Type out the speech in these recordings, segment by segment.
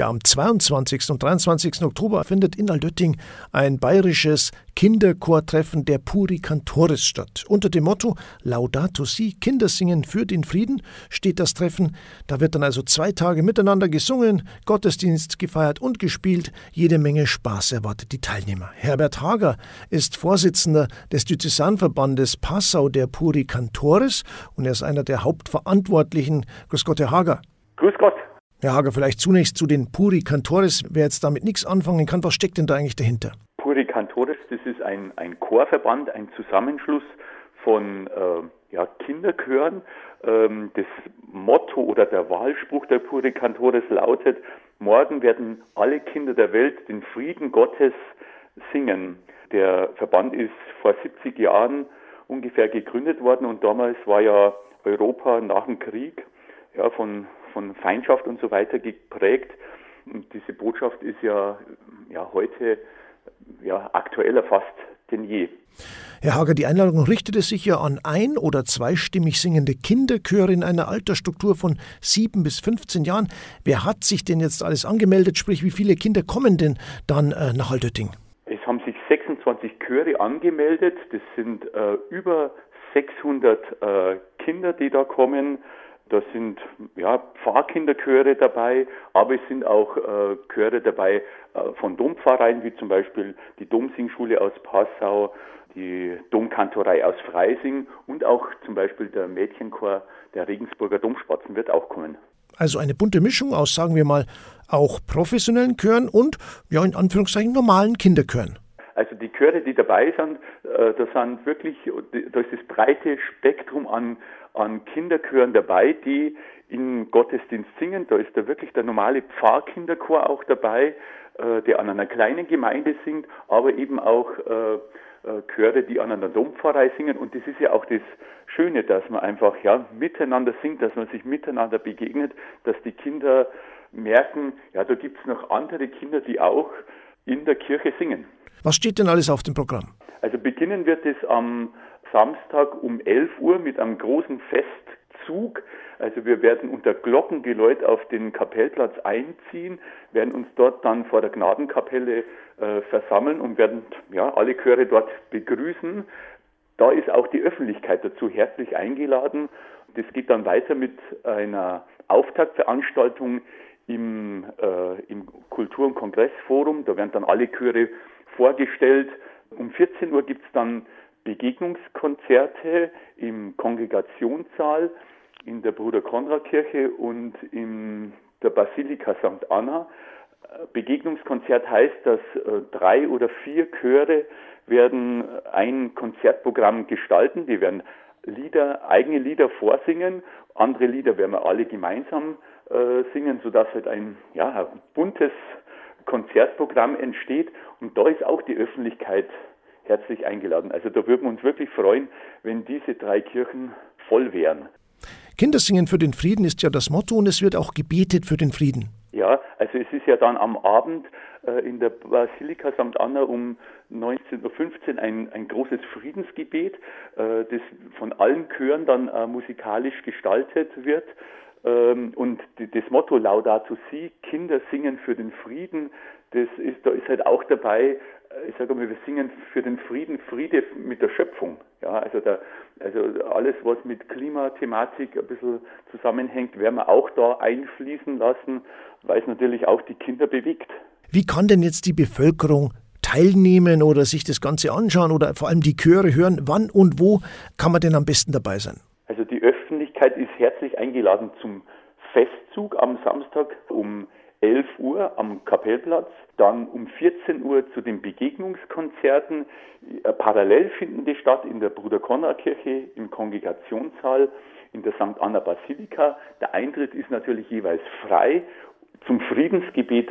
Ja, am 22. und 23. Oktober findet in Altötting ein bayerisches Kinderchortreffen der Puri Cantoris statt. Unter dem Motto Laudato Si, Kindersingen für den Frieden steht das Treffen. Da wird dann also zwei Tage miteinander gesungen, Gottesdienst gefeiert und gespielt. Jede Menge Spaß erwartet die Teilnehmer. Herbert Hager ist Vorsitzender des Diözesanverbandes Passau der Puri Cantoris und er ist einer der Hauptverantwortlichen. Grüß Gott, Herr Hager. Grüß Gott. Herr Hager, vielleicht zunächst zu den Puri Cantoris. Wer jetzt damit nichts anfangen kann, was steckt denn da eigentlich dahinter? Puri Cantoris, das ist ein, ein Chorverband, ein Zusammenschluss von äh, ja, Kinderchören. Ähm, das Motto oder der Wahlspruch der Puri Cantoris lautet, morgen werden alle Kinder der Welt den Frieden Gottes singen. Der Verband ist vor 70 Jahren ungefähr gegründet worden und damals war ja Europa nach dem Krieg ja, von von Feindschaft und so weiter geprägt. Und diese Botschaft ist ja, ja heute ja, aktueller fast denn je. Herr Hager, die Einladung richtete sich ja an ein- oder zweistimmig singende Kinderchöre in einer Altersstruktur von sieben bis 15 Jahren. Wer hat sich denn jetzt alles angemeldet? Sprich, wie viele Kinder kommen denn dann äh, nach Altötting? Es haben sich 26 Chöre angemeldet. Das sind äh, über 600 äh, Kinder, die da kommen. Da sind ja, Pfarrkinderchöre dabei, aber es sind auch äh, Chöre dabei äh, von Dompfarreien, wie zum Beispiel die Domsingschule aus Passau, die Domkantorei aus Freising und auch zum Beispiel der Mädchenchor der Regensburger Domspatzen wird auch kommen. Also eine bunte Mischung aus, sagen wir mal, auch professionellen Chören und, ja, in Anführungszeichen normalen Kinderchören. Also die Chöre, die dabei sind, äh, da sind wirklich, da ist das breite Spektrum an an Kinderchören dabei, die in Gottesdienst singen. Da ist da wirklich der normale Pfarrkinderchor auch dabei, äh, der an einer kleinen Gemeinde singt, aber eben auch äh, Chöre, die an einer Dompfarrei singen. Und das ist ja auch das Schöne, dass man einfach ja miteinander singt, dass man sich miteinander begegnet, dass die Kinder merken, ja, da gibt es noch andere Kinder, die auch in der Kirche singen. Was steht denn alles auf dem Programm? Also beginnen wird es am Samstag um 11 Uhr mit einem großen Festzug. Also wir werden unter Glockengeläut auf den Kapellplatz einziehen, werden uns dort dann vor der Gnadenkapelle äh, versammeln und werden ja, alle Chöre dort begrüßen. Da ist auch die Öffentlichkeit dazu herzlich eingeladen. Das geht dann weiter mit einer Auftaktveranstaltung im, äh, im Kultur- und Kongressforum. Da werden dann alle Chöre vorgestellt. Um 14 Uhr gibt es dann Begegnungskonzerte im Kongregationssaal in der Bruder Konrad Kirche und in der Basilika St. Anna. Begegnungskonzert heißt, dass äh, drei oder vier Chöre werden ein Konzertprogramm gestalten. Die werden Lieder, eigene Lieder vorsingen. Andere Lieder werden wir alle gemeinsam äh, singen, sodass halt ein, ja, buntes Konzertprogramm entsteht. Und da ist auch die Öffentlichkeit herzlich eingeladen. Also da würden wir uns wirklich freuen, wenn diese drei Kirchen voll wären. Kindersingen für den Frieden ist ja das Motto und es wird auch gebetet für den Frieden. Ja, also es ist ja dann am Abend äh, in der Basilika St. Anna um 19.15 Uhr ein, ein großes Friedensgebet, äh, das von allen Chören dann äh, musikalisch gestaltet wird. Ähm, und das Motto Laudato Si, Kinder singen für den Frieden, das ist, da ist halt auch dabei, ich sage mal, wir singen für den Frieden, Friede mit der Schöpfung. Ja, also, da, also alles, was mit Klimathematik ein bisschen zusammenhängt, werden wir auch da einfließen lassen, weil es natürlich auch die Kinder bewegt. Wie kann denn jetzt die Bevölkerung teilnehmen oder sich das Ganze anschauen oder vor allem die Chöre hören? Wann und wo kann man denn am besten dabei sein? Also die Öffentlichkeit ist herzlich eingeladen zum Festzug am Samstag um 11 Uhr am Kapellplatz, dann um 14 Uhr zu den Begegnungskonzerten. Äh, parallel finden die statt in der Bruder Konrad Kirche, im Kongregationssaal, in der St. Anna Basilika. Der Eintritt ist natürlich jeweils frei. Zum Friedensgebet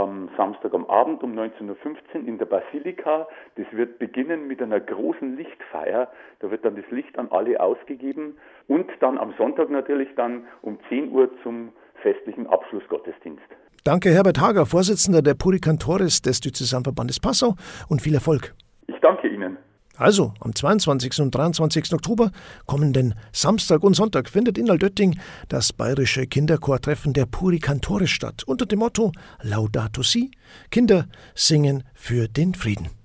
am Samstag am Abend um 19.15 Uhr in der Basilika. Das wird beginnen mit einer großen Lichtfeier. Da wird dann das Licht an alle ausgegeben. Und dann am Sonntag natürlich dann um 10 Uhr zum festlichen Abschlussgottesdienst. Danke, Herbert Hager, Vorsitzender der Purikantores des Diözesanverbandes Passau und viel Erfolg. Ich danke Ihnen. Also am 22. und 23. Oktober, kommenden Samstag und Sonntag, findet in Altötting das bayerische Kinderchortreffen der Purikantore statt unter dem Motto Laudato Si, Kinder singen für den Frieden.